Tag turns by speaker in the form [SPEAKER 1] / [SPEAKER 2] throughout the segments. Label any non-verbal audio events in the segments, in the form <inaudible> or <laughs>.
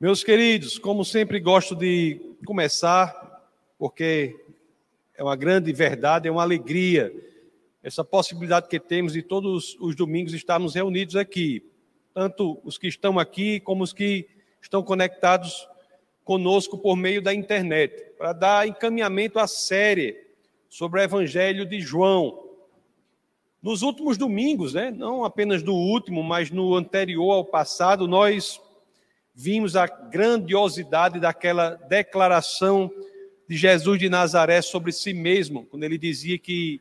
[SPEAKER 1] Meus queridos, como sempre gosto de começar, porque é uma grande verdade, é uma alegria, essa possibilidade que temos de todos os domingos estarmos reunidos aqui, tanto os que estão aqui como os que estão conectados conosco por meio da internet, para dar encaminhamento à série sobre o Evangelho de João. Nos últimos domingos, né, não apenas no último, mas no anterior ao passado, nós vimos a grandiosidade daquela declaração de Jesus de Nazaré sobre si mesmo, quando ele dizia que,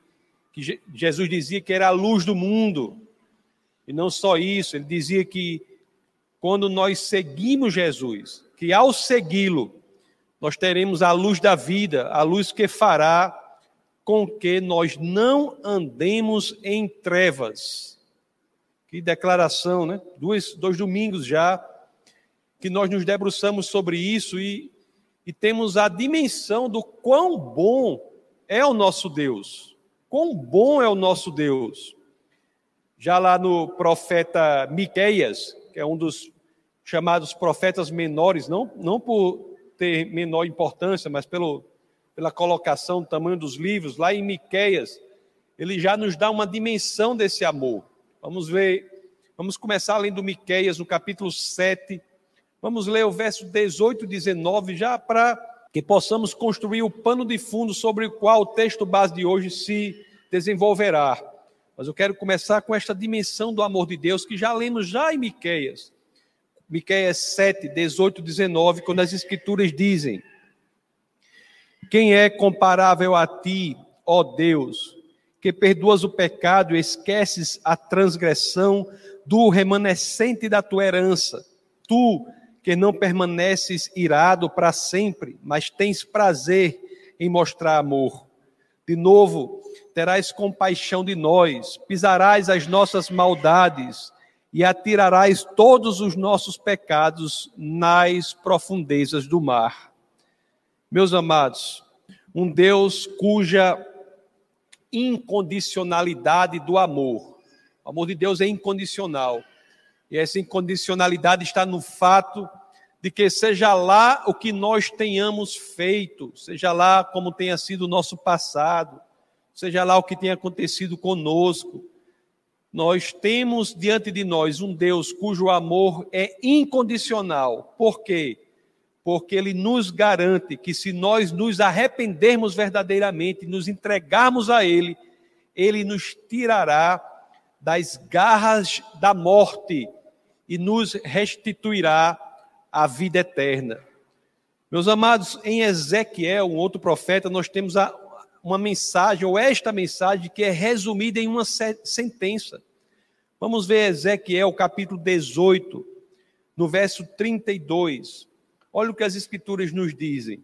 [SPEAKER 1] que Jesus dizia que era a luz do mundo. E não só isso, ele dizia que quando nós seguimos Jesus, que ao segui-lo, nós teremos a luz da vida, a luz que fará com que nós não andemos em trevas. Que declaração, né? Dois, dois domingos já que nós nos debruçamos sobre isso e, e temos a dimensão do quão bom é o nosso Deus. Quão bom é o nosso Deus. Já lá no profeta Miqueias, que é um dos chamados profetas menores, não, não por ter menor importância, mas pelo, pela colocação do tamanho dos livros, lá em Miqueias, ele já nos dá uma dimensão desse amor. Vamos ver, vamos começar além do Miqueias, no capítulo 7, Vamos ler o verso 18 e 19 já para que possamos construir o pano de fundo sobre o qual o texto base de hoje se desenvolverá. Mas eu quero começar com esta dimensão do amor de Deus que já lemos já em Miqueias. Miqueias 7, 18 e 19, quando as escrituras dizem: Quem é comparável a ti, ó Deus, que perdoas o pecado e esqueces a transgressão do remanescente da tua herança? Tu que não permaneces irado para sempre, mas tens prazer em mostrar amor. De novo, terás compaixão de nós, pisarás as nossas maldades e atirarás todos os nossos pecados nas profundezas do mar. Meus amados, um Deus cuja incondicionalidade do amor, o amor de Deus é incondicional e essa incondicionalidade está no fato de que, seja lá o que nós tenhamos feito, seja lá como tenha sido o nosso passado, seja lá o que tenha acontecido conosco, nós temos diante de nós um Deus cujo amor é incondicional. Por quê? Porque ele nos garante que se nós nos arrependermos verdadeiramente, nos entregarmos a ele, ele nos tirará das garras da morte e nos restituirá a vida eterna. Meus amados, em Ezequiel, um outro profeta, nós temos a, uma mensagem, ou esta mensagem, que é resumida em uma sentença. Vamos ver Ezequiel, capítulo 18, no verso 32. Olha o que as Escrituras nos dizem.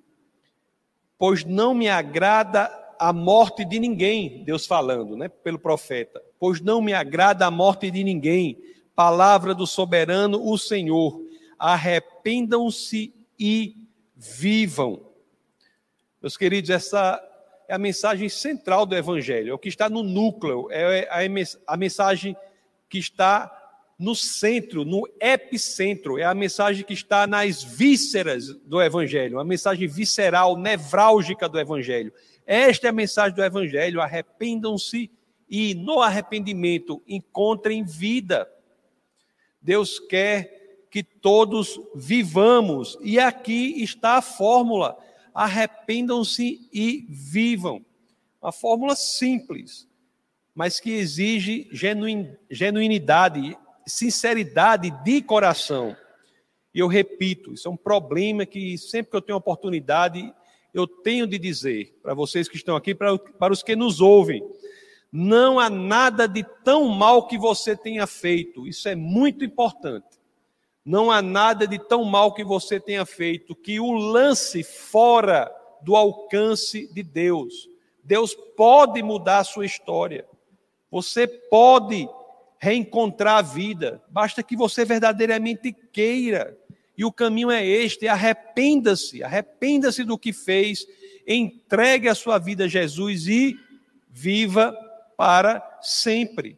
[SPEAKER 1] Pois não me agrada a morte de ninguém, Deus falando, né, pelo profeta. Pois não me agrada a morte de ninguém, palavra do soberano, o Senhor. Arrependam-se e vivam. Meus queridos, essa é a mensagem central do Evangelho, é o que está no núcleo, é a mensagem que está no centro, no epicentro, é a mensagem que está nas vísceras do Evangelho, a mensagem visceral, nevrálgica do Evangelho. Esta é a mensagem do Evangelho: arrependam-se e, no arrependimento, encontrem vida. Deus quer que todos vivamos. E aqui está a fórmula: arrependam-se e vivam. Uma fórmula simples, mas que exige genuin, genuinidade, sinceridade de coração. E eu repito, isso é um problema que sempre que eu tenho oportunidade, eu tenho de dizer para vocês que estão aqui, para, para os que nos ouvem. Não há nada de tão mal que você tenha feito. Isso é muito importante. Não há nada de tão mal que você tenha feito que o lance fora do alcance de Deus. Deus pode mudar a sua história. Você pode reencontrar a vida. Basta que você verdadeiramente queira. E o caminho é este: arrependa-se, arrependa-se do que fez, entregue a sua vida a Jesus e viva para sempre.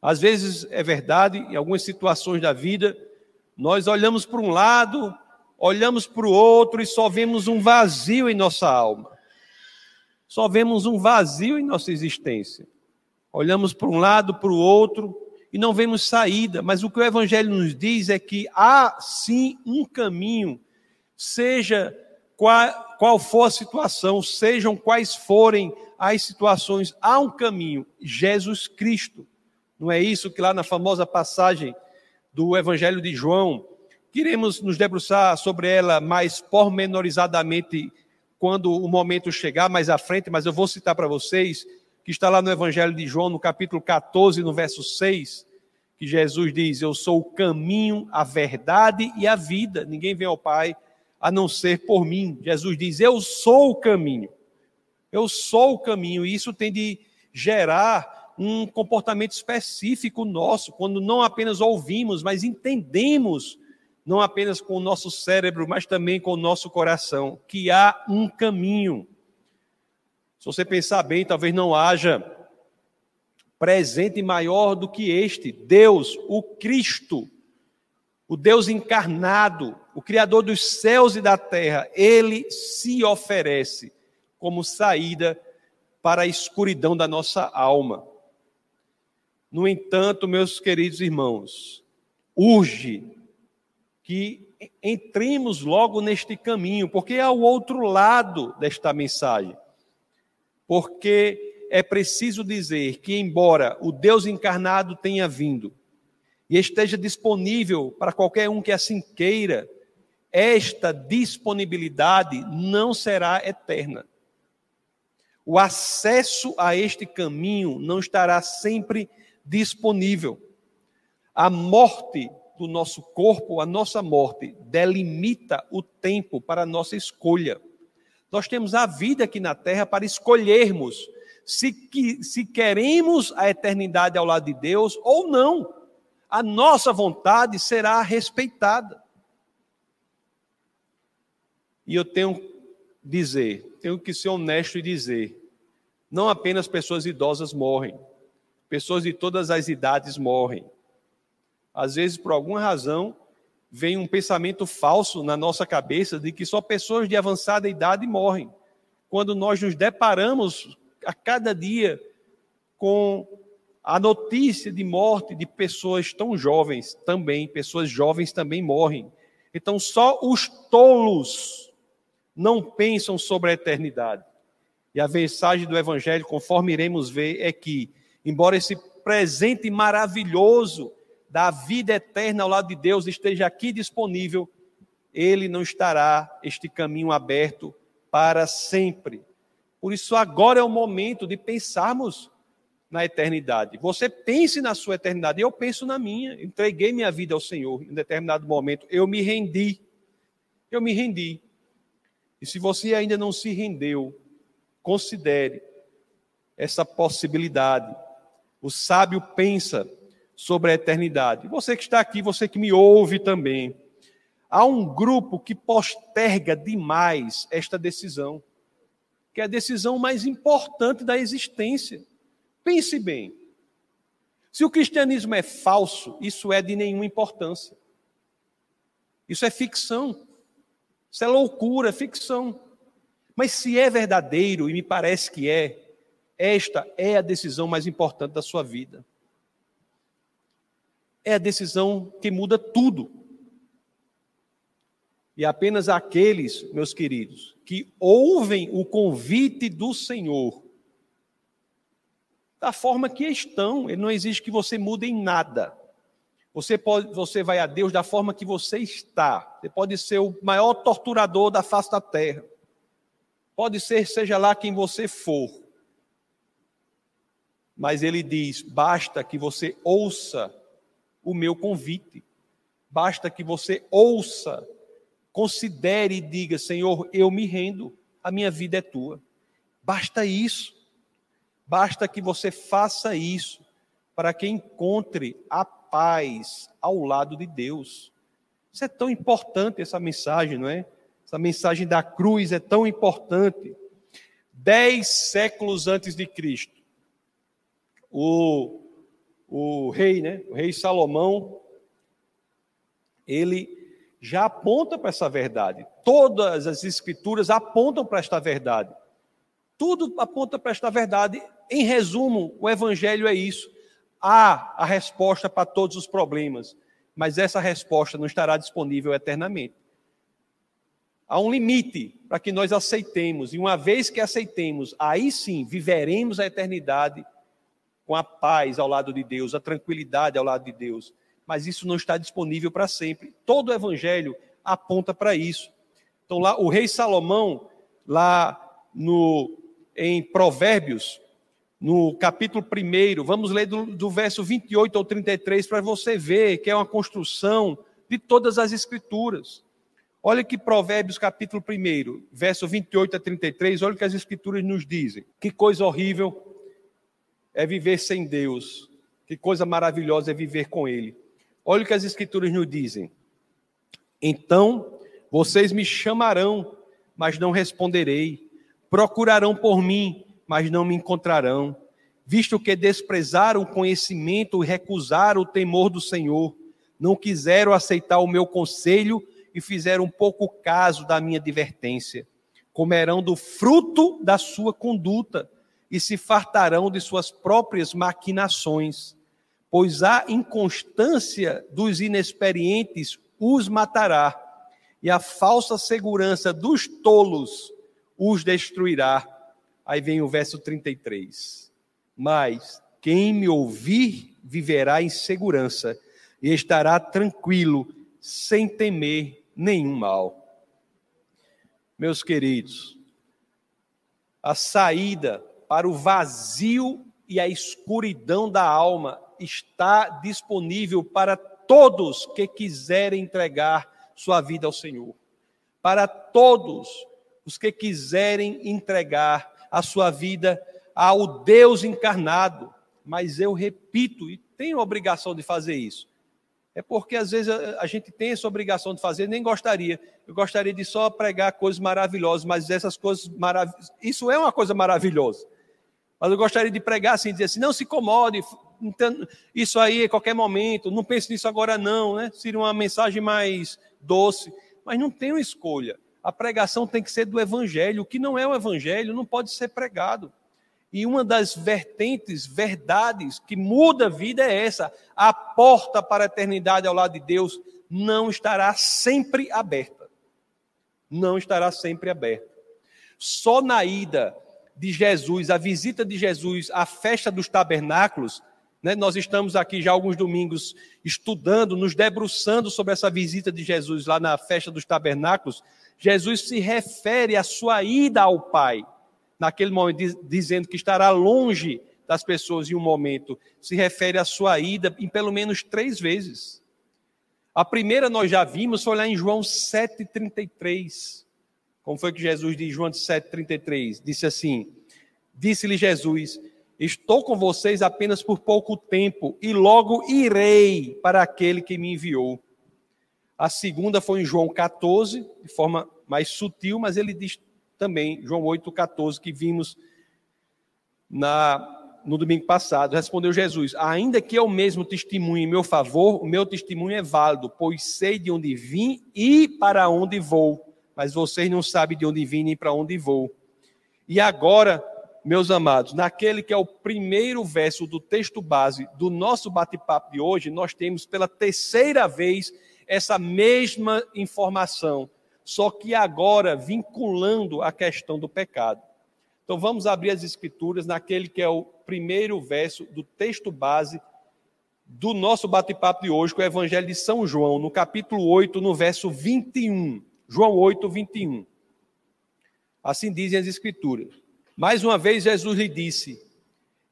[SPEAKER 1] Às vezes é verdade, em algumas situações da vida, Nós olhamos para um lado, olhamos para o outro e só vemos um vazio em nossa alma. Só vemos um vazio em nossa existência. Olhamos para um lado, para o outro e não vemos saída, mas o que o Evangelho nos diz é que há sim um caminho, seja qual, qual for a situação, sejam quais forem as situações, há um caminho, Jesus Cristo. Não é isso que lá na famosa passagem do Evangelho de João, queremos nos debruçar sobre ela mais pormenorizadamente quando o momento chegar mais à frente, mas eu vou citar para vocês, que está lá no Evangelho de João, no capítulo 14, no verso 6, que Jesus diz: Eu sou o caminho, a verdade e a vida. Ninguém vem ao Pai a não ser por mim. Jesus diz: Eu sou o caminho. Eu sou o caminho. E isso tem de gerar um comportamento específico nosso, quando não apenas ouvimos, mas entendemos, não apenas com o nosso cérebro, mas também com o nosso coração, que há um caminho. Se você pensar bem, talvez não haja presente maior do que este, Deus, o Cristo, o Deus encarnado, o Criador dos céus e da terra, ele se oferece como saída para a escuridão da nossa alma. No entanto, meus queridos irmãos, urge que entremos logo neste caminho, porque é o outro lado desta mensagem. Porque é preciso dizer que, embora o Deus encarnado tenha vindo e esteja disponível para qualquer um que assim queira, esta disponibilidade não será eterna. O acesso a este caminho não estará sempre disponível. A morte do nosso corpo, a nossa morte, delimita o tempo para a nossa escolha. Nós temos a vida aqui na terra para escolhermos se, que, se queremos a eternidade ao lado de Deus ou não. A nossa vontade será respeitada. E eu tenho dizer, tenho que ser honesto e dizer, não apenas pessoas idosas morrem, pessoas de todas as idades morrem. Às vezes, por alguma razão, vem um pensamento falso na nossa cabeça de que só pessoas de avançada idade morrem. Quando nós nos deparamos a cada dia com a notícia de morte de pessoas tão jovens também, pessoas jovens também morrem. Então, só os tolos não pensam sobre a eternidade. E a mensagem do Evangelho, conforme iremos ver, é que, embora esse presente maravilhoso da vida eterna ao lado de Deus esteja aqui disponível, ele não estará este caminho aberto para sempre. Por isso, agora é o momento de pensarmos na eternidade. Você pense na sua eternidade, eu penso na minha. Entreguei minha vida ao Senhor em determinado momento, eu me rendi. Eu me rendi. E se você ainda não se rendeu, considere essa possibilidade. O sábio pensa sobre a eternidade. Você que está aqui, você que me ouve também. Há um grupo que posterga demais esta decisão, que é a decisão mais importante da existência. Pense bem. Se o cristianismo é falso, isso é de nenhuma importância. Isso é ficção. Isso é loucura, é ficção. Mas se é verdadeiro, e me parece que é, esta é a decisão mais importante da sua vida. É a decisão que muda tudo. E apenas aqueles, meus queridos, que ouvem o convite do Senhor, da forma que estão, ele não exige que você mude em nada. Você, pode, você vai a Deus da forma que você está. Você pode ser o maior torturador da face da terra. Pode ser, seja lá quem você for. Mas ele diz: basta que você ouça o meu convite. Basta que você ouça, considere e diga: Senhor, eu me rendo, a minha vida é tua. Basta isso. Basta que você faça isso para que encontre a paz ao lado de Deus. Isso é tão importante, essa mensagem, não é? Essa mensagem da cruz é tão importante. Dez séculos antes de Cristo, o, o rei, né? O rei Salomão, ele já aponta para essa verdade. Todas as escrituras apontam para esta verdade. Tudo aponta para esta verdade. Em resumo, o evangelho é isso. Há a resposta para todos os problemas, mas essa resposta não estará disponível eternamente. Há um limite para que nós aceitemos, e uma vez que aceitemos, aí sim viveremos a eternidade com a paz ao lado de Deus, a tranquilidade ao lado de Deus. Mas isso não está disponível para sempre. Todo o evangelho aponta para isso. Então lá o rei Salomão lá no em Provérbios, no capítulo 1, vamos ler do, do verso 28 ao 33 para você ver que é uma construção de todas as escrituras. Olha que Provérbios capítulo 1, verso 28 a 33, olha o que as escrituras nos dizem. Que coisa horrível é viver sem Deus. Que coisa maravilhosa é viver com Ele. Olha o que as Escrituras nos dizem. Então vocês me chamarão, mas não responderei. Procurarão por mim, mas não me encontrarão. Visto que desprezaram o conhecimento e recusaram o temor do Senhor, não quiseram aceitar o meu conselho e fizeram pouco caso da minha advertência. Comerão do fruto da sua conduta e se fartarão de suas próprias maquinações, pois a inconstância dos inexperientes os matará, e a falsa segurança dos tolos os destruirá. Aí vem o verso 33. Mas quem me ouvir viverá em segurança e estará tranquilo, sem temer nenhum mal. Meus queridos, a saída para o vazio e a escuridão da alma está disponível para todos que quiserem entregar sua vida ao Senhor. Para todos os que quiserem entregar a sua vida ao Deus encarnado. Mas eu repito, e tenho a obrigação de fazer isso. É porque às vezes a, gente tem essa obrigação de fazer, nem gostaria. Eu gostaria de só pregar coisas maravilhosas, mas essas coisas maravilhosas. Isso é uma coisa maravilhosa. Mas eu gostaria de pregar assim, dizer assim, não se incomode, isso aí a qualquer momento, não pense nisso agora não, né? Seria uma mensagem mais doce, mas não uma escolha. A pregação tem que ser do evangelho, o que não é o evangelho não pode ser pregado. E uma das vertentes, verdades que muda a vida é essa: a porta para a eternidade ao lado de Deus não estará sempre aberta. Não estará sempre aberta. Só na ida de Jesus, a visita de Jesus à festa dos tabernáculos, né? nós estamos aqui já alguns domingos estudando, nos debruçando sobre essa visita de Jesus lá na festa dos tabernáculos. Jesus se refere à sua ida ao Pai, naquele momento, dizendo que estará longe das pessoas em um momento, se refere à sua ida em pelo menos três vezes. A primeira nós já vimos, foi lá em João 7,33. Como foi que Jesus diz, João 7,33? Disse assim: Disse-lhe Jesus: Estou com vocês apenas por pouco tempo, e logo irei para aquele que me enviou. A segunda foi em João 14, de forma mais sutil, mas ele diz também, João 8,14, que vimos na, no domingo passado. Respondeu Jesus: Ainda que eu mesmo testemunhe em meu favor, o meu testemunho é válido, pois sei de onde vim e para onde vou mas vocês não sabem de onde vim nem para onde vou. E agora, meus amados, naquele que é o primeiro verso do texto base do nosso bate-papo de hoje, nós temos pela terceira vez essa mesma informação, só que agora vinculando a questão do pecado. Então vamos abrir as escrituras naquele que é o primeiro verso do texto base do nosso bate-papo de hoje, com o Evangelho de São João, no capítulo 8, no verso 21. João 8, 21. Assim dizem as Escrituras. Mais uma vez, Jesus lhe disse: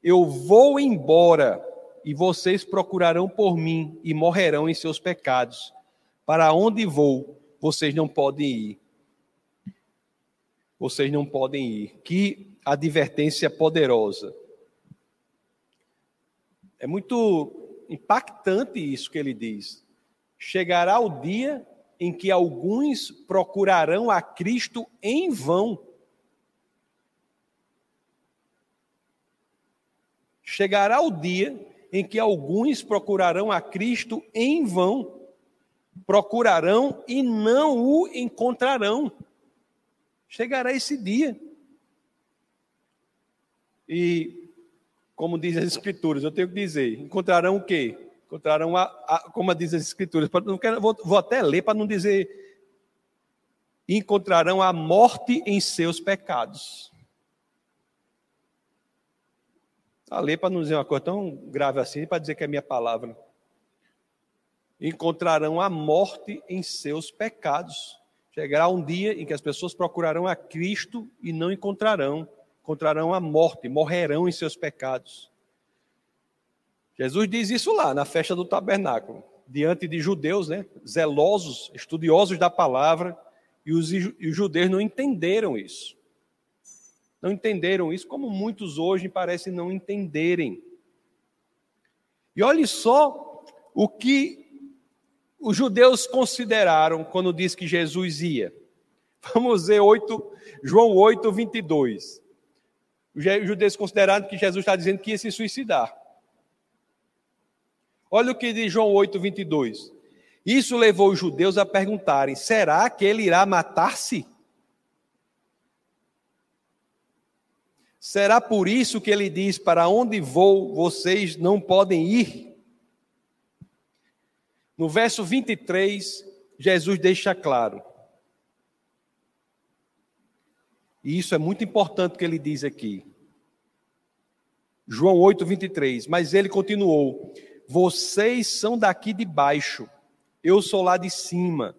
[SPEAKER 1] Eu vou embora e vocês procurarão por mim e morrerão em seus pecados. Para onde vou, vocês não podem ir. Vocês não podem ir. Que advertência poderosa. É muito impactante isso que ele diz. Chegará o dia em que alguns procurarão a Cristo em vão. Chegará o dia em que alguns procurarão a Cristo em vão. Procurarão e não o encontrarão. Chegará esse dia. E, como diz as Escrituras, eu tenho que dizer: encontrarão o quê? Encontrarão, a, a como diz as Escrituras, não quero, vou, vou até ler para não dizer. Encontrarão a morte em seus pecados. A ler para não dizer uma coisa tão grave assim, para dizer que é minha palavra. Encontrarão a morte em seus pecados. Chegará um dia em que as pessoas procurarão a Cristo e não encontrarão encontrarão a morte, morrerão em seus pecados. Jesus diz isso lá na festa do tabernáculo, diante de judeus, né, zelosos, estudiosos da palavra, e os, e os judeus não entenderam isso. Não entenderam isso, como muitos hoje parecem não entenderem. E olhe só o que os judeus consideraram quando diz que Jesus ia. Vamos ver 8, João 8, 22. Os judeus consideraram que Jesus está dizendo que ia se suicidar. Olha o que diz João 8, 22. Isso levou os judeus a perguntarem: será que ele irá matar-se? Será por isso que ele diz: Para onde vou, vocês não podem ir? No verso 23, Jesus deixa claro: E isso é muito importante que ele diz aqui. João 8, 23. Mas ele continuou: Vocês são daqui de baixo, eu sou lá de cima.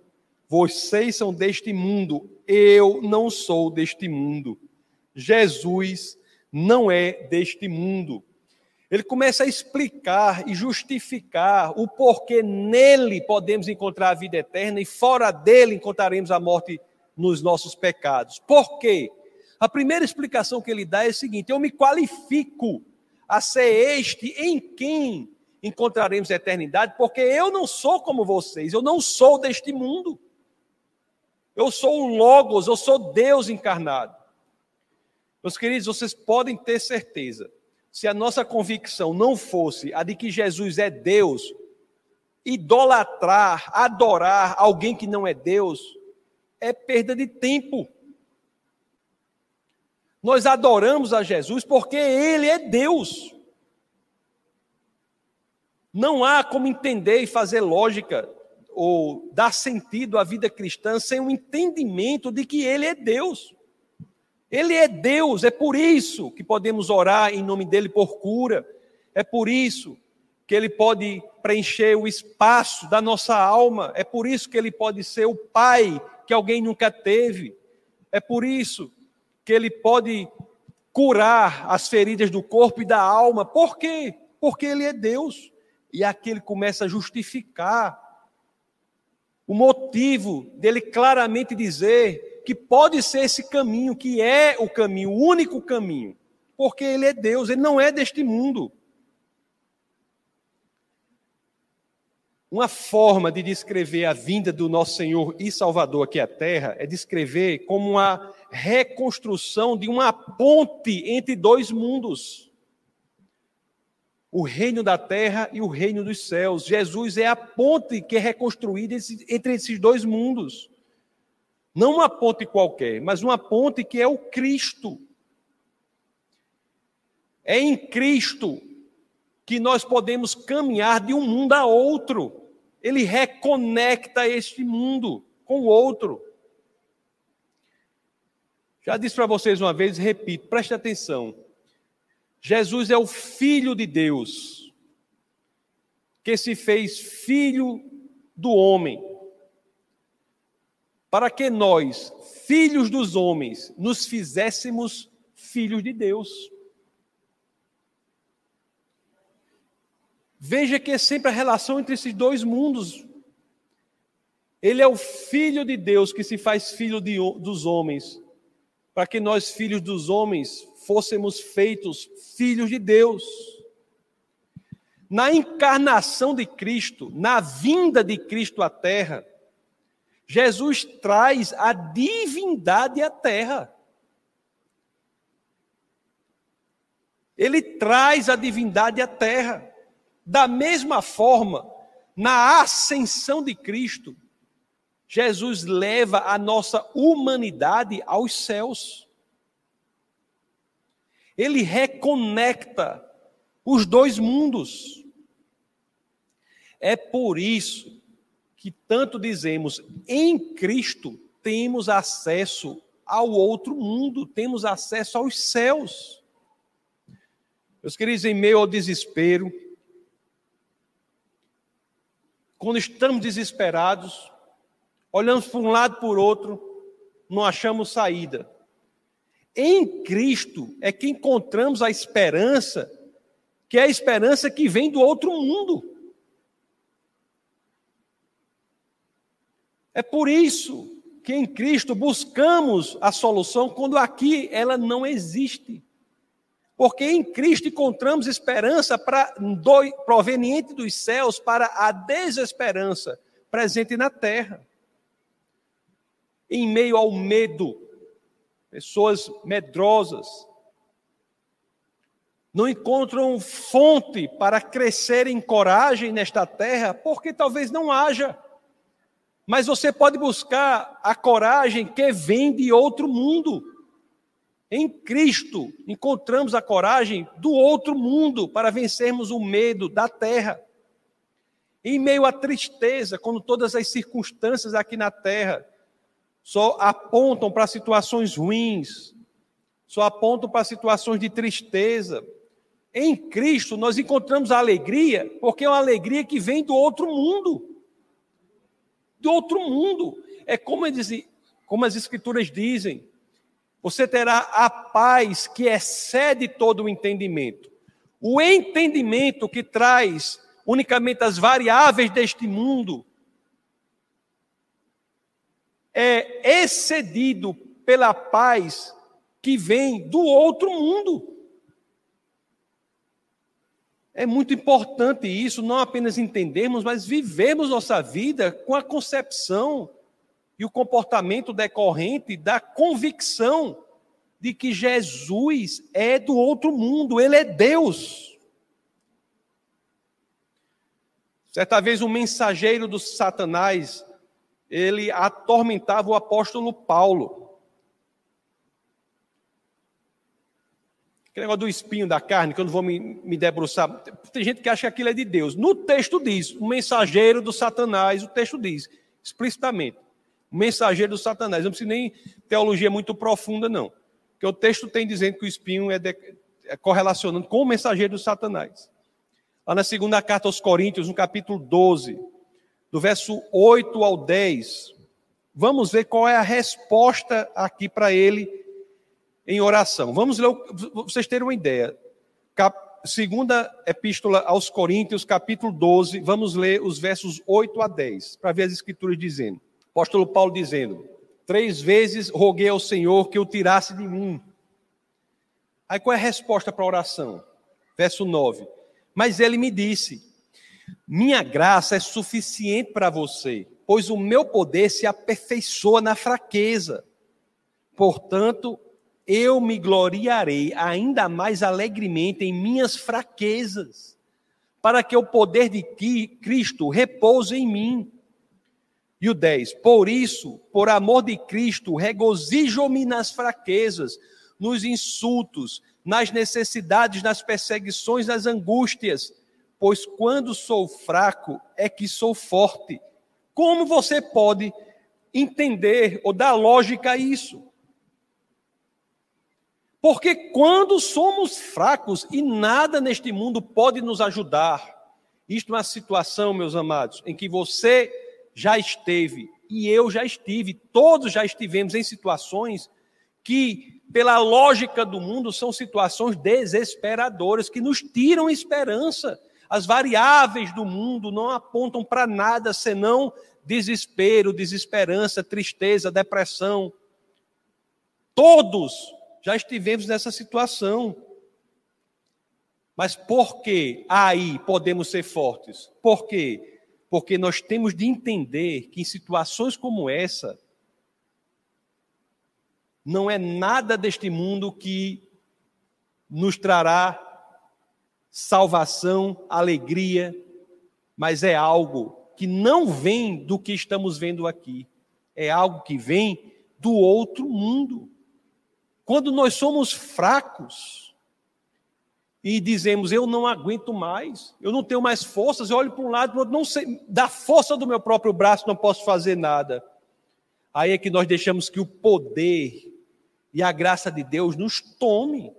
[SPEAKER 1] Vocês são deste mundo, eu não sou deste mundo. Jesus não é deste mundo. Ele começa a explicar e justificar o porquê nele podemos encontrar a vida eterna e fora dele encontraremos a morte nos nossos pecados. Por quê? A primeira explicação que ele dá é a seguinte: eu me qualifico a ser este em quem encontraremos a eternidade, porque eu não sou como vocês, eu não sou deste mundo. Eu sou o Logos, eu sou Deus encarnado. Meus queridos, vocês podem ter certeza, se a nossa convicção não fosse a de que Jesus é Deus, idolatrar, adorar alguém que não é Deus, é perda de tempo. Nós adoramos a Jesus porque Ele é Deus. Não há como entender e fazer lógica ou dar sentido à vida cristã sem um entendimento de que Ele é Deus. Ele é Deus, é por isso que podemos orar em nome dele por cura, é por isso que ele pode preencher o espaço da nossa alma, é por isso que ele pode ser o pai que alguém nunca teve, é por isso que ele pode curar as feridas do corpo e da alma. Por quê? Porque ele é Deus. E aqui ele começa a justificar o motivo dele claramente dizer que pode ser esse caminho, que é o caminho, o único caminho. Porque ele é Deus, ele não é deste mundo. Uma forma de descrever a vinda do nosso Senhor e Salvador aqui à Terra é descrever como uma reconstrução de uma ponte entre dois mundos. O reino da terra e o reino dos céus. Jesus é a ponte que é reconstruída entre esses dois mundos. Não uma ponte qualquer, mas uma ponte que é o Cristo. É em Cristo que nós podemos caminhar de um mundo a outro. Ele reconecta este mundo com o outro. Já disse para vocês uma vez, repito, preste atenção. Jesus é o Filho de Deus, que se fez filho do homem, para que nós, filhos dos homens, nos fizéssemos filhos de Deus. Veja que é sempre a relação entre esses dois mundos. Ele é o Filho de Deus que se faz filho de, dos homens, para que nós, filhos dos homens, fôssemos feitos filhos de Deus. Na encarnação de Cristo, na vinda de Cristo à terra, Jesus traz a divindade à terra. Ele traz a divindade à terra. Da mesma forma Na ascensão de Cristo, Jesus leva a nossa humanidade aos céus. Ele reconecta os dois mundos. É por isso que tanto dizemos, em Cristo temos acesso ao outro mundo, temos acesso aos céus. Meus queridos, em meio ao desespero, quando estamos desesperados, olhamos para um lado por outro, não achamos saída. Em Cristo é que encontramos a esperança, que é a esperança que vem do outro mundo. É por isso que em Cristo buscamos a solução quando aqui ela não existe. Porque em Cristo encontramos esperança do, proveniente dos céus para a desesperança presente na terra. Em meio ao medo, pessoas medrosas não encontram fonte para crescer em coragem nesta terra, porque talvez não haja. Mas você pode buscar a coragem que vem de outro mundo. Em Cristo encontramos a coragem do outro mundo para vencermos o medo da terra. Em meio à tristeza, quando todas as circunstâncias aqui na terra só apontam para situações ruins, só apontam para situações de tristeza, em Cristo nós encontramos a alegria, porque é uma alegria que vem do outro mundo. Do outro mundo. É como, como as Escrituras dizem, você terá a paz que excede todo o entendimento. O entendimento que traz unicamente as variáveis deste mundo é excedido pela paz que vem do outro mundo. É muito importante isso, não apenas entendermos, mas vivermos nossa vida com a concepção e o comportamento decorrente da convicção de que Jesus é do outro mundo, ele é Deus. Certa vez um mensageiro do Satanás, ele atormentava o apóstolo Paulo. Aquele negócio do espinho da carne, que eu não vou me, me debruçar. Tem gente que acha que aquilo é de Deus. No texto diz, o mensageiro do Satanás, o texto diz, explicitamente mensageiro do Satanás. Não precisa nem teologia muito profunda, não. Porque o texto tem dizendo que o espinho é, de, é correlacionando com o mensageiro do Satanás. Lá na segunda carta aos Coríntios, no capítulo 12, do verso 8 ao 10, vamos ver qual é a resposta aqui para ele em oração. Vamos ler, vocês terem uma ideia. Cap, segunda epístola aos Coríntios, capítulo 12, vamos ler os versos 8 a 10, para ver as escrituras dizendo. Apóstolo Paulo dizendo: Três vezes roguei ao Senhor que o tirasse de mim. Aí qual é a resposta para a oração? Verso 9. Mas ele me disse: Minha graça é suficiente para você, pois o meu poder se aperfeiçoa na fraqueza. Portanto, eu me gloriarei ainda mais alegremente em minhas fraquezas, para que o poder de Cristo repouse em mim. E o 10, por isso, por amor de Cristo, regozijo-me nas fraquezas, nos insultos, nas necessidades, nas perseguições, nas angústias, pois quando sou fraco é que sou forte. Como você pode entender ou dar lógica a isso? Porque quando somos fracos e nada neste mundo pode nos ajudar, isto é uma situação, meus amados, em que você já esteve e eu já estive, todos já estivemos em situações que, pela lógica do mundo, são situações desesperadoras que nos tiram esperança. As variáveis do mundo não apontam para nada senão desespero, desesperança, tristeza, depressão. Todos já estivemos nessa situação. Mas por que aí podemos ser fortes? Por quê? porque nós temos de entender que em situações como essa, não é nada deste mundo que nos trará salvação, alegria, mas é algo que não vem do que estamos vendo aqui, é algo que vem do outro mundo. Quando nós somos fracos e dizemos, eu não aguento mais, eu não tenho mais forças, eu olho para um lado, para o outro, não sei, da força do meu próprio braço não posso fazer nada. Aí é que nós deixamos que o poder e a graça de Deus nos tome.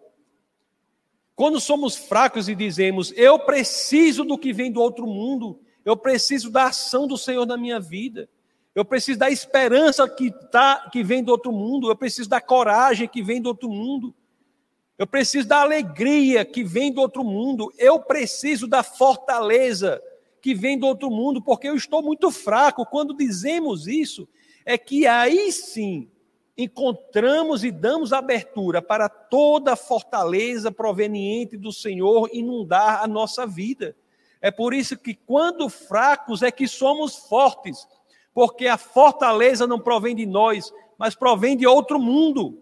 [SPEAKER 1] Quando somos fracos e dizemos, eu preciso do que vem do outro mundo, eu preciso da ação do Senhor na minha vida. Eu preciso da esperança que, tá, que vem do outro mundo. Eu preciso da coragem que vem do outro mundo. Eu preciso da alegria que vem do outro mundo. Eu preciso da fortaleza que vem do outro mundo, porque eu estou muito fraco. Quando dizemos isso, é que aí sim encontramos e damos abertura para toda a fortaleza proveniente do Senhor inundar a nossa vida. É por isso que, quando fracos, é que somos fortes, porque a fortaleza não provém de nós, mas provém de outro mundo.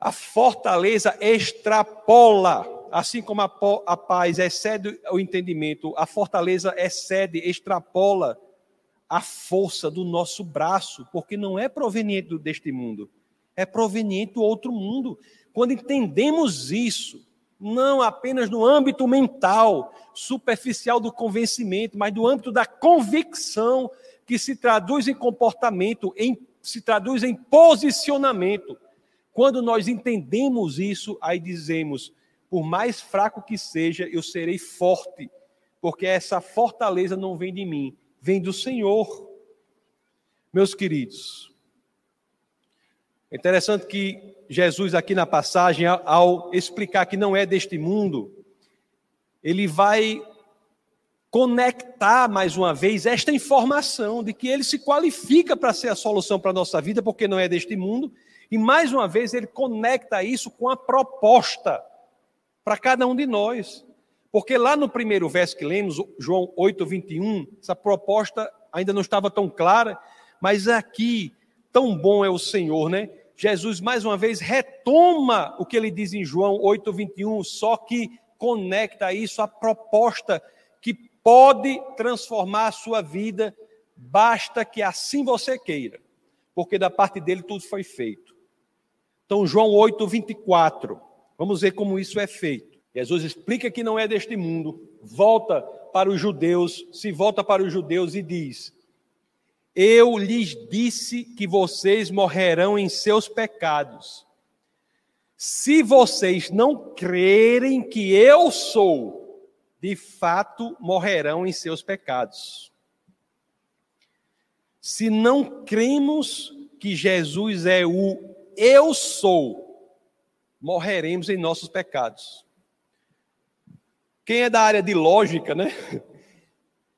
[SPEAKER 1] A fortaleza extrapola, assim como a, paz excede o entendimento, a fortaleza excede, extrapola a força do nosso braço, porque não é proveniente deste mundo, é proveniente do outro mundo. Quando entendemos isso, não apenas no âmbito mental, superficial do convencimento, mas do âmbito da convicção que se traduz em comportamento, em, se traduz em posicionamento. Quando nós entendemos isso, aí dizemos: por mais fraco que seja, eu serei forte, porque essa fortaleza não vem de mim, vem do Senhor. Meus queridos, é interessante que Jesus, aqui na passagem, ao explicar que não é deste mundo, ele vai conectar mais uma vez esta informação de que ele se qualifica para ser a solução para a nossa vida, porque não é deste mundo, e mais uma vez ele conecta isso com a proposta para cada um de nós. Porque lá no primeiro verso que lemos, João 8, 21, essa proposta ainda não estava tão clara, mas aqui, tão bom é o Senhor, né? Jesus mais uma vez retoma o que ele diz em João 8, 21, só que conecta isso à proposta que pode transformar a sua vida, basta que assim você queira, porque da parte dele tudo foi feito. Então, João 8, 24, vamos ver como isso é feito. Jesus explica que não é deste mundo, volta para os judeus, se volta para os judeus e diz: eu lhes disse que vocês morrerão em seus pecados. Se vocês não crerem que eu sou, de fato morrerão em seus pecados. Se não cremos que Jesus é o eu sou, morreremos em nossos pecados. Quem é da área de lógica, né? <laughs>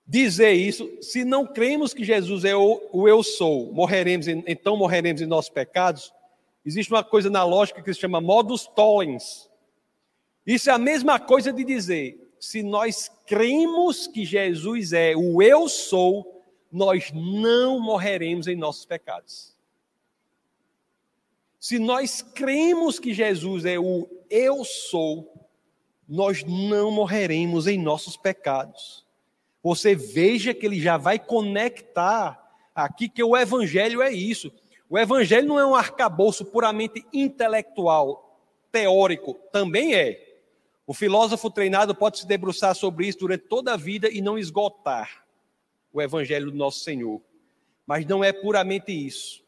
[SPEAKER 1] dizer isso, se não cremos que Jesus é o, o eu sou, morreremos, então morreremos em nossos pecados, existe uma coisa na lógica que se chama modus tollens. Isso é a mesma coisa de dizer, se nós cremos que Jesus é o eu sou, nós não morreremos em nossos pecados. Se nós cremos que Jesus é o eu sou, nós não morreremos em nossos pecados você veja que ele já vai conectar aqui que o evangelho é isso. O evangelho não é um arcabouço puramente intelectual, teórico, também é. O filósofo treinado pode se debruçar sobre isso durante toda a vida e não esgotar o evangelho do nosso Senhor. Mas não é puramente isso.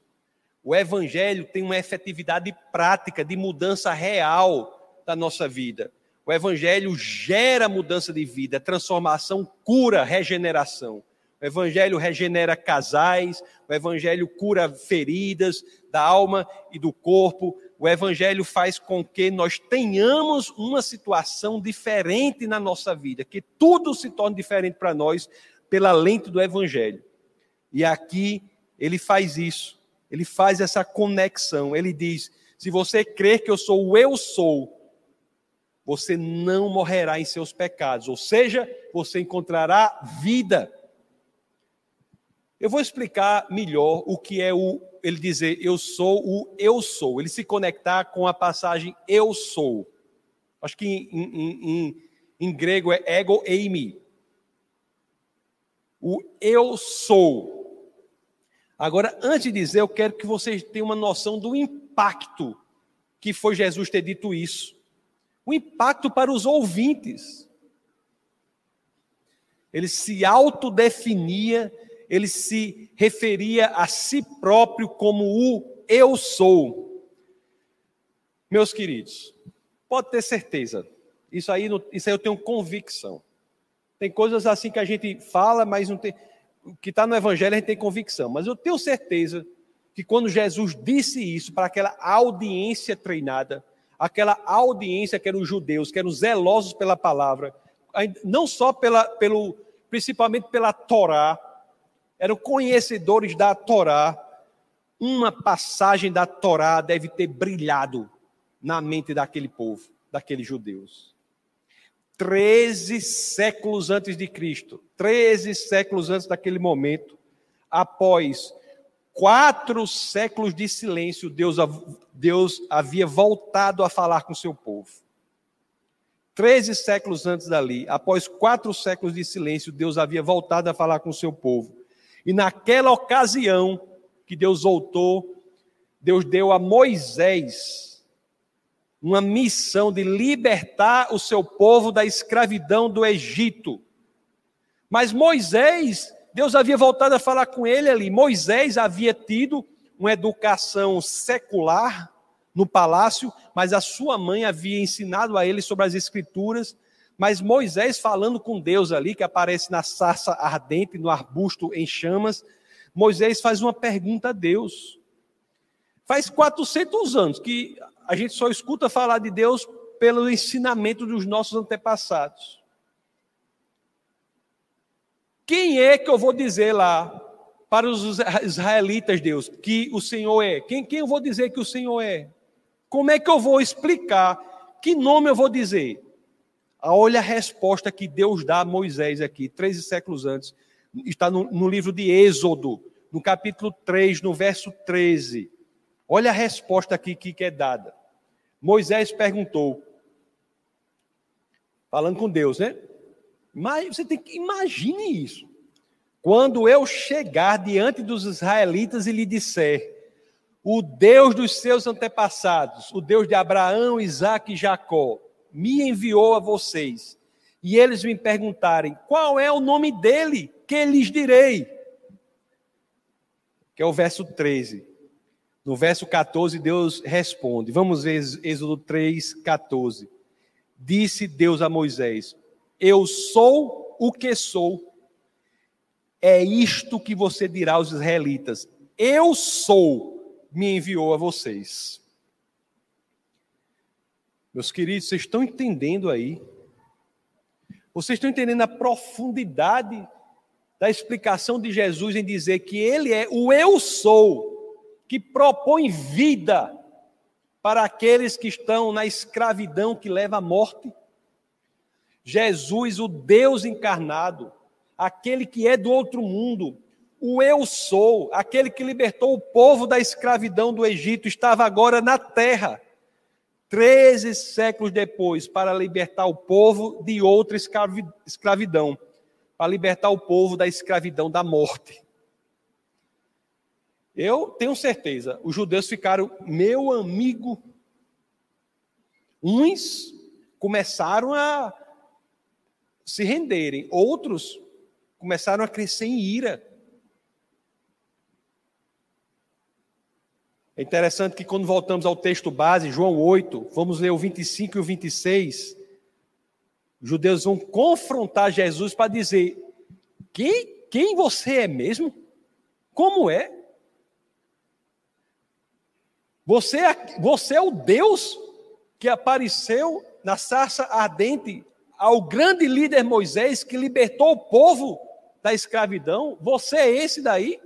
[SPEAKER 1] O evangelho tem uma efetividade prática de mudança real da nossa vida. O Evangelho gera mudança de vida, transformação, cura, regeneração. O Evangelho regenera casais, o Evangelho cura feridas da alma e do corpo. O Evangelho faz com que nós tenhamos uma situação diferente na nossa vida, que tudo se torne diferente para nós pela lente do Evangelho. E aqui ele faz isso, ele faz essa conexão. Ele diz: se você crer que eu sou o eu sou, você não morrerá em seus pecados, ou seja, você encontrará vida. Eu vou explicar melhor o que é o ele dizer eu sou o eu sou, ele se conectar com a passagem eu sou. Acho que em, em, em, em grego é ego eimi. O eu sou. Agora, antes de dizer, eu quero que vocês tenham uma noção do impacto que foi Jesus ter dito isso. O impacto para os ouvintes. Ele se autodefinia, ele se referia a si próprio como o eu sou. Meus queridos, pode ter certeza, isso aí, isso aí eu tenho convicção. Tem coisas assim que a gente fala, mas não tem. O que está no Evangelho a gente tem convicção. Mas eu tenho certeza que quando Jesus disse isso para aquela audiência treinada, aquela audiência que eram os judeus, que eram zelosos pela palavra, não só pela, pelo, principalmente pela Torá, eram conhecedores da Torá, uma passagem da Torá deve ter brilhado na mente daquele povo, daqueles judeus. Treze séculos antes de Cristo, treze séculos antes daquele momento, após quatro séculos de silêncio, Deus, Deus havia voltado a falar com seu povo. Treze séculos antes dali, após quatro séculos de silêncio, Deus havia voltado a falar com seu povo. E naquela ocasião que Deus voltou, Deus deu a Moisés uma missão de libertar o seu povo da escravidão do Egito. Mas Moisés, Deus havia voltado a falar com ele ali. Moisés havia tido uma educação secular no palácio, mas a sua mãe havia ensinado a ele sobre as escrituras. Mas Moisés falando com Deus ali, que aparece na sarça ardente, no arbusto em chamas, Moisés faz uma pergunta a Deus. Faz 400 anos que a gente só escuta falar de Deus pelo ensinamento dos nossos antepassados. Quem é que eu vou dizer lá para os israelitas, Deus, que o Senhor é? Quem, quem eu vou dizer que o Senhor é? Como é que eu vou explicar? Que nome eu vou dizer? Olha a resposta que Deus dá a Moisés aqui, 13 séculos antes. Está no, no livro de Êxodo, no capítulo 3, no verso 13. Olha a resposta aqui que, que é dada. Moisés perguntou, falando com Deus, né? Mas você tem que imagine isso. Quando eu chegar diante dos israelitas e lhe disser: O Deus dos seus antepassados, o Deus de Abraão, Isaac e Jacó, me enviou a vocês, e eles me perguntarem: Qual é o nome dele? Que lhes direi? Que é o verso 13. No verso 14, Deus responde. Vamos ver Êxodo 3, 14. Disse Deus a Moisés: Eu sou o que sou. É isto que você dirá aos israelitas: Eu sou, me enviou a vocês. Meus queridos, vocês estão entendendo aí? Vocês estão entendendo a profundidade da explicação de Jesus em dizer que Ele é o Eu sou que propõe vida para aqueles que estão na escravidão que leva à morte. Jesus, o Deus encarnado, aquele que é do outro mundo, o eu sou, aquele que libertou o povo da escravidão do Egito, estava agora na terra, treze séculos depois, para libertar o povo de outra escravidão, para libertar o povo da escravidão da morte. Eu tenho certeza, os judeus ficaram meu amigo. Uns começaram a se renderem, outros começaram a crescer em ira. É interessante que quando voltamos ao texto base, João 8, vamos ler o 25 e o 26, os judeus vão confrontar Jesus para dizer: quem, quem você é mesmo? Como é? Você, é, você é o Deus que apareceu na sarça ardente ao grande líder Moisés que libertou o povo da escravidão. Você é esse daí?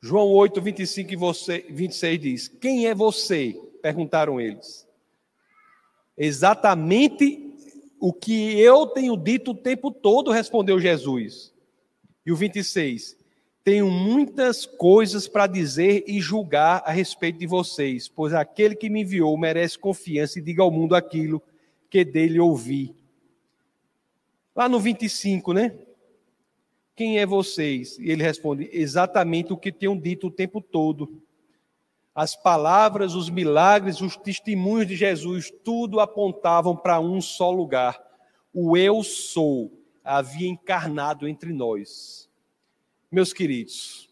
[SPEAKER 1] João 8, 25 e 26 diz: Quem é você? Perguntaram eles. Exatamente o que eu tenho dito o tempo todo, respondeu Jesus. E o 26: tenho muitas coisas para dizer e julgar a respeito de vocês, pois aquele que me enviou merece confiança e diga ao mundo aquilo que dele ouvi. Lá no 25, né? Quem é vocês? E ele responde: Exatamente o que tenham dito o tempo todo. As palavras, os milagres, os testemunhos de Jesus, tudo apontavam para um só lugar. O Eu sou havia encarnado entre nós. Meus queridos,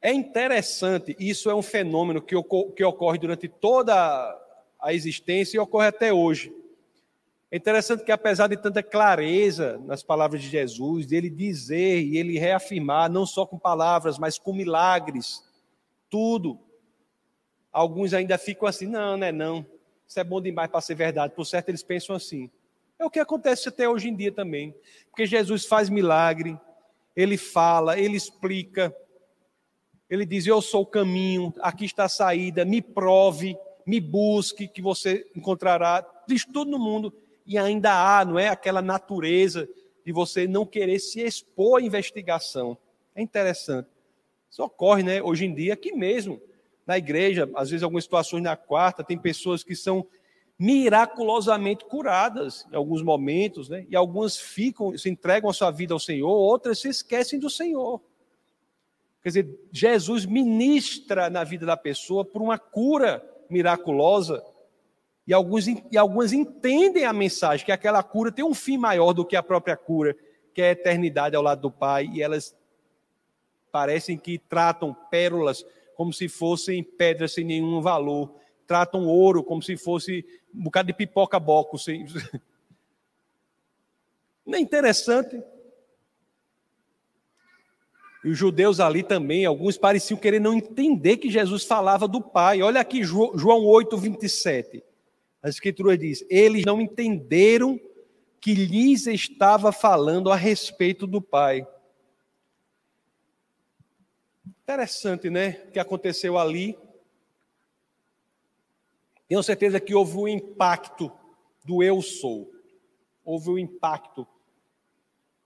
[SPEAKER 1] é interessante, isso é um fenômeno que, ocorre durante toda a existência e ocorre até hoje. É interessante que, apesar de tanta clareza nas palavras de Jesus, de ele dizer e ele reafirmar, não só com palavras, mas com milagres, tudo, alguns ainda ficam assim: não, não é não, isso é bom demais para ser verdade. Por certo, eles pensam assim. É o que acontece até hoje em dia também, porque Jesus faz milagre, ele fala, ele explica, ele diz: Eu sou o caminho, aqui está a saída, me prove, me busque, que você encontrará. Diz tudo no mundo e ainda há, não é? Aquela natureza de você não querer se expor à investigação. É interessante. Isso ocorre, né? Hoje em dia, aqui mesmo, na igreja, às vezes, algumas situações na quarta, tem pessoas que são miraculosamente curadas em alguns momentos, né? E algumas ficam, se entregam a sua vida ao Senhor, outras se esquecem do Senhor. Quer dizer, Jesus ministra na vida da pessoa por uma cura miraculosa e, alguns, e algumas entendem a mensagem, que aquela cura tem um fim maior do que a própria cura, que é a eternidade ao lado do Pai, e elas parecem que tratam pérolas como se fossem pedras sem nenhum valor, tratam ouro como se fosse um bocado de pipoca-boco. Sem... <laughs> Não é interessante? E os judeus ali também, alguns pareciam querer não entender que Jesus falava do Pai. Olha aqui João 8, 27. A Escritura diz: eles não entenderam que lhes estava falando a respeito do Pai. Interessante, né? O que aconteceu ali. Tenho certeza que houve um impacto do eu sou. Houve um impacto.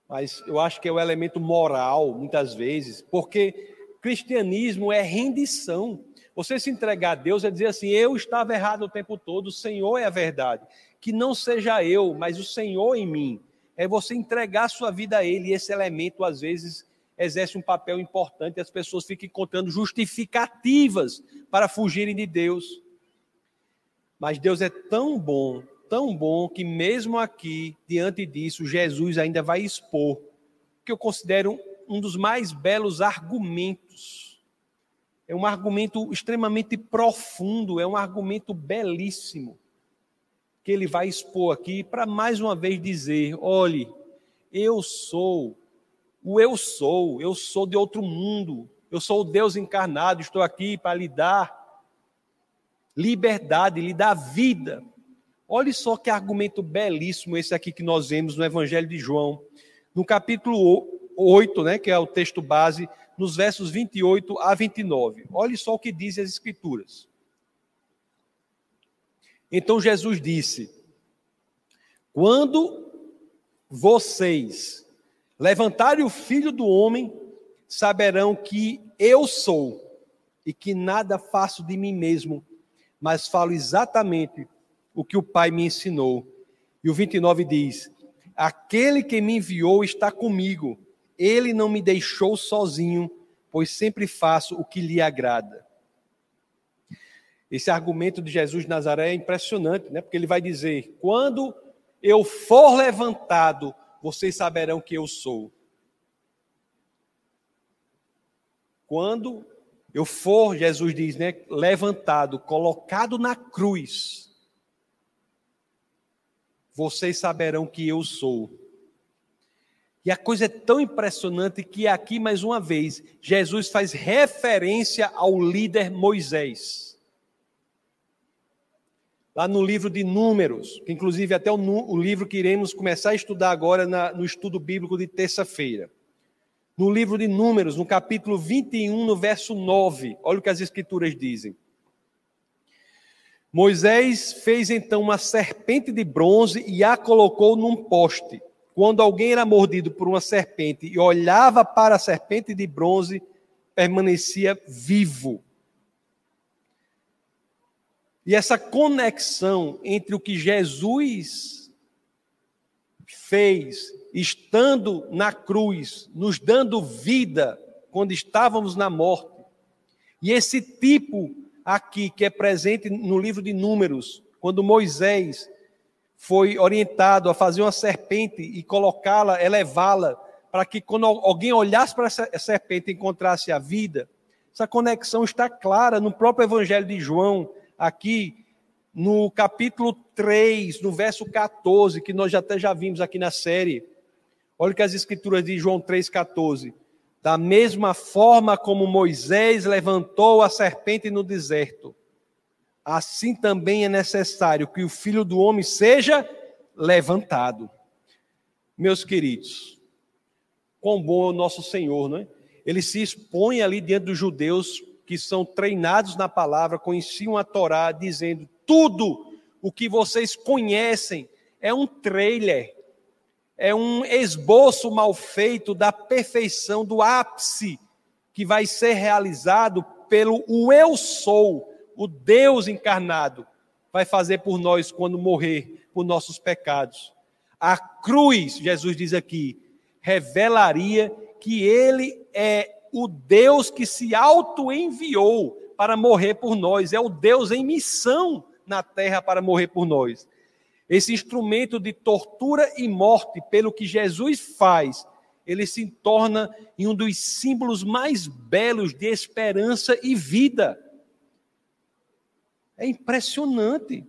[SPEAKER 1] Mas eu acho que é o elemento moral, muitas vezes, porque cristianismo é rendição. Você se entregar a Deus é dizer assim: eu estava errado o tempo todo, o Senhor é a verdade. Que não seja eu, mas o Senhor em mim. É você entregar a sua vida a Ele, e esse elemento, às vezes, exerce um papel importante, as pessoas ficam encontrando justificativas para fugirem de Deus. Mas Deus é tão bom, tão bom, que mesmo aqui, diante disso, Jesus ainda vai expor, que eu considero um dos mais belos argumentos. É um argumento extremamente profundo, é um argumento belíssimo, que ele vai expor aqui para mais uma vez dizer: olhe, eu sou, o eu sou, eu sou de outro mundo, eu sou o Deus encarnado, estou aqui para lhe dar liberdade, lhe dar vida. Olhe só que argumento belíssimo esse aqui que nós vemos no Evangelho de João, no capítulo 8, né, que é o texto base nos versos 28 a 29. Olhe só o que dizem as Escrituras. Então Jesus disse: Quando vocês levantarem o filho do homem, saberão que eu sou e que nada faço de mim mesmo, mas falo exatamente o que o Pai me ensinou. E o 29 diz: Aquele que me enviou está comigo ele não me deixou sozinho, pois sempre faço o que lhe agrada. Esse argumento de Jesus de Nazaré é impressionante, né? Porque ele vai dizer: quando eu for levantado, vocês saberão que eu sou. Quando eu for, Jesus diz, né, levantado, colocado na cruz, vocês saberão que eu sou. E a coisa é tão impressionante que aqui, mais uma vez, Jesus faz referência ao líder Moisés. Lá no livro de Números, que inclusive até o, o livro que iremos começar a estudar agora na, no estudo bíblico de terça-feira. No livro de Números, no capítulo 21, no verso 9, olha o que as escrituras dizem. Moisés fez então uma serpente de bronze e a colocou num poste quando alguém era mordido por uma serpente e olhava para a serpente de bronze, permanecia vivo. E essa conexão entre o que Jesus fez, estando na cruz, nos dando vida quando estávamos na morte. E esse tipo aqui, que é presente no livro de Números, quando Moisés foi orientado a fazer uma serpente e colocá-la, elevá-la, para que quando alguém olhasse para essa serpente encontrasse a vida. Essa conexão está clara no próprio Evangelho de João, aqui no capítulo 3, no verso 14, que nós até já vimos aqui na série. Olha que as escrituras de João 3,14. Da mesma forma como Moisés levantou a serpente no deserto, assim também é necessário que o filho do homem seja levantado. Meus queridos, quão bom é o nosso Senhor, não é? Ele se expõe ali diante dos judeus que são treinados na palavra, conheciam a Torá, dizendo: tudo o que vocês conhecem é um trailer, é um esboço mal feito da perfeição, do ápice que vai ser realizado pelo o Eu Sou, o Deus encarnado, vai fazer por nós quando morrer por nossos pecados. A cruz, Jesus diz aqui, revelaria que ele é o Deus que se auto-enviou para morrer por nós, é o Deus em missão na terra para morrer por nós. Esse instrumento de tortura e morte, pelo que Jesus faz, ele se torna em um dos símbolos mais belos de esperança e vida. É impressionante.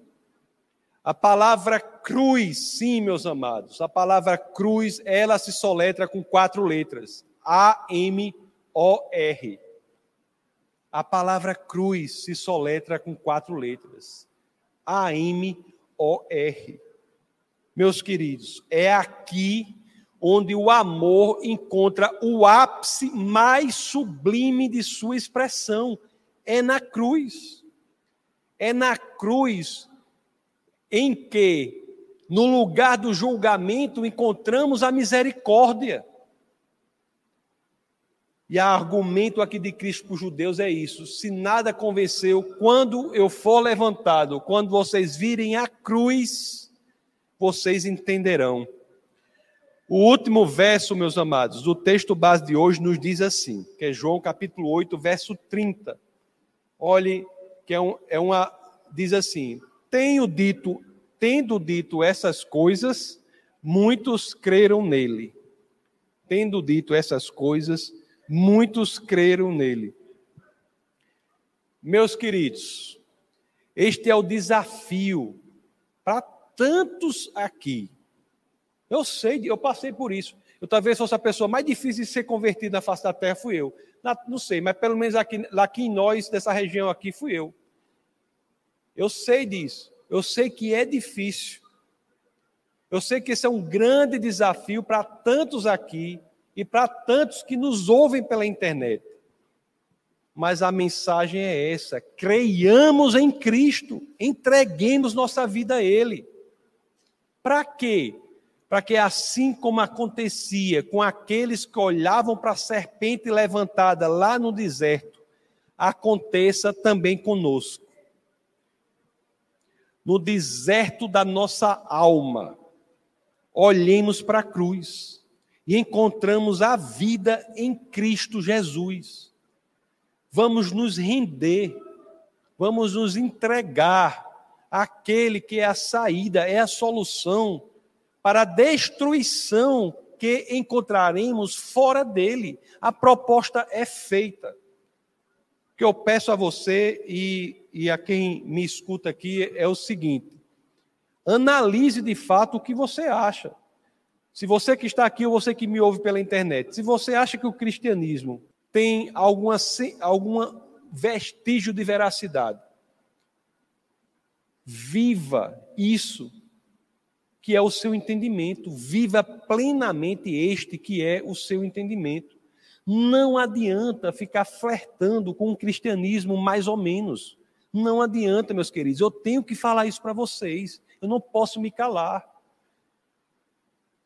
[SPEAKER 1] A palavra cruz, sim, meus amados, a palavra cruz, ela se soletra com quatro letras: A-M-O-R. A palavra cruz se soletra com quatro letras. A-M-O-R. Meus queridos, é aqui onde o amor encontra o ápice mais sublime de sua expressão. É na cruz. É na cruz em que, no lugar do julgamento, encontramos a misericórdia. E o argumento aqui de Cristo para os judeus é isso: se nada convenceu, quando eu for levantado, quando vocês virem a cruz, vocês entenderão. O último verso, meus amados, do texto base de hoje nos diz assim, que é João capítulo 8, verso 30. Olhe, que é, um, é uma. Diz assim: Tenho dito, tendo dito essas coisas, muitos creram nele. Tendo dito essas coisas, muitos creram nele. Meus queridos, este é o desafio para tantos aqui. Eu sei, eu passei por isso. Eu talvez fosse a pessoa mais difícil de ser convertida na face da terra, fui eu. Não sei, mas pelo menos aqui, aqui em nós, dessa região aqui, fui eu. Eu sei disso. Eu sei que é difícil. Eu sei que esse é um grande desafio para tantos aqui e para tantos que nos ouvem pela internet. Mas a mensagem é essa: creiamos em Cristo, entreguemos nossa vida a Ele. Para quê? Para que, assim como acontecia com aqueles que olhavam para a serpente levantada lá no deserto, aconteça também conosco. No deserto da nossa alma, olhemos para a cruz e encontramos a vida em Cristo Jesus. Vamos nos render, vamos nos entregar àquele que é a saída, é a solução para a destruição que encontraremos fora dele. A proposta é feita. O que eu peço a você e, e a quem me escuta aqui é o seguinte: analise de fato o que você acha. Se você que está aqui ou você que me ouve pela internet, se você acha que o cristianismo tem alguma, alguma vestígio de veracidade, viva isso que é o seu entendimento, viva plenamente este que é o seu entendimento. Não adianta ficar flertando com o cristianismo mais ou menos. Não adianta, meus queridos. Eu tenho que falar isso para vocês. Eu não posso me calar.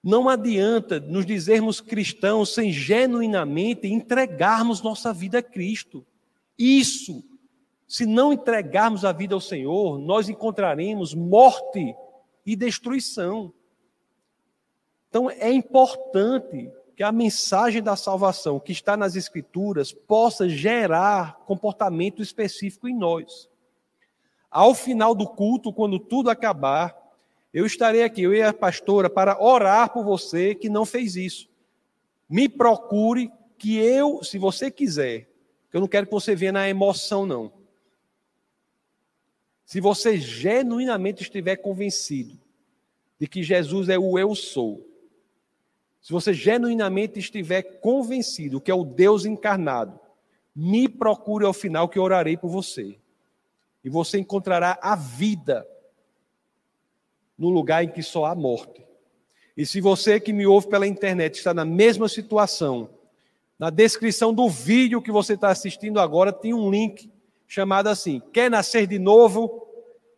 [SPEAKER 1] Não adianta nos dizermos cristãos sem genuinamente entregarmos nossa vida a Cristo. Isso, se não entregarmos a vida ao Senhor, nós encontraremos morte e destruição. Então é importante que a mensagem da salvação que está nas Escrituras possa gerar comportamento específico em nós. Ao final do culto, quando tudo acabar, eu estarei aqui, eu e a pastora, para orar por você que não fez isso. Me procure, que eu, se você quiser, eu não quero que você venha na emoção, não. Se você genuinamente estiver convencido de que Jesus é o eu sou, se você genuinamente estiver convencido que é o Deus encarnado, me procure ao final que eu orarei por você. E você encontrará a vida no lugar em que só há morte. E se você que me ouve pela internet está na mesma situação, na descrição do vídeo que você está assistindo agora tem um link chamado assim: Quer nascer de novo?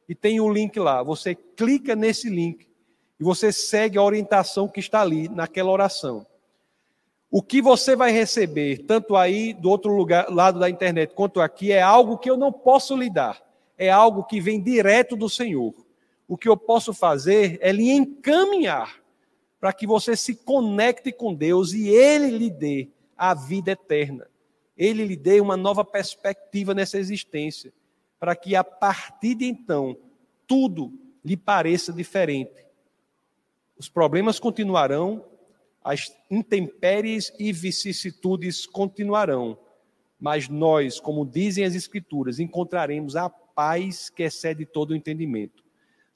[SPEAKER 1] E tem um link lá. Você clica nesse link e você segue a orientação que está ali naquela oração. O que você vai receber, tanto aí do outro lugar, lado da internet, quanto aqui, é algo que eu não posso lhe dar. É algo que vem direto do Senhor. O que eu posso fazer é lhe encaminhar para que você se conecte com Deus e Ele lhe dê a vida eterna. Ele lhe dê uma nova perspectiva nessa existência, para que a partir de então tudo lhe pareça diferente os problemas continuarão, as intempéries e vicissitudes continuarão, mas nós, como dizem as Escrituras, encontraremos a paz que excede todo o entendimento.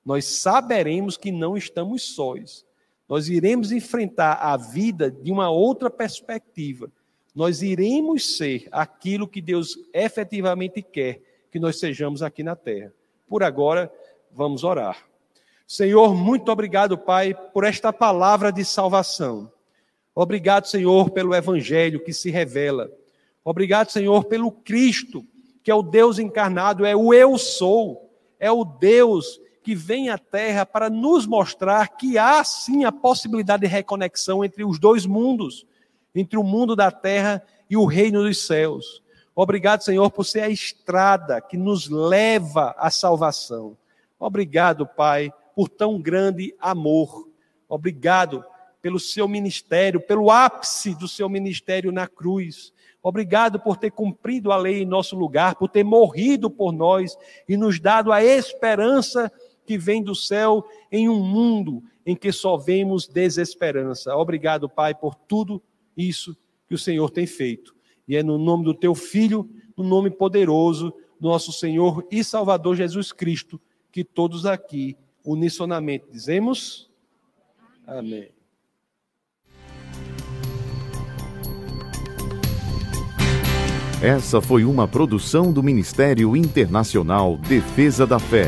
[SPEAKER 1] Nós saberemos que não estamos sós. Nós iremos enfrentar a vida de uma outra perspectiva. Nós iremos ser aquilo que Deus efetivamente quer que nós sejamos aqui na terra. Por agora, vamos orar. Senhor, muito obrigado, Pai, por esta palavra de salvação. Obrigado, Senhor, pelo evangelho que se revela. Obrigado, Senhor, pelo Cristo, que é o Deus encarnado, é o eu sou, é o Deus que vem à terra para nos mostrar que há sim a possibilidade de reconexão entre os dois mundos, entre o mundo da terra e o reino dos céus. Obrigado, Senhor, por ser a estrada que nos leva à salvação. Obrigado, Pai, por tão grande amor. Obrigado pelo seu ministério, pelo ápice do seu ministério na cruz. Obrigado por ter cumprido a lei em nosso lugar, por ter morrido por nós e nos dado a esperança que vem do céu em um mundo em que só vemos desesperança. Obrigado, Pai, por tudo isso que o Senhor tem feito. E é no nome do teu filho, no nome poderoso nosso Senhor e Salvador Jesus Cristo, que todos aqui unisonamente dizemos amém.
[SPEAKER 2] Essa foi uma produção do Ministério Internacional Defesa da Fé,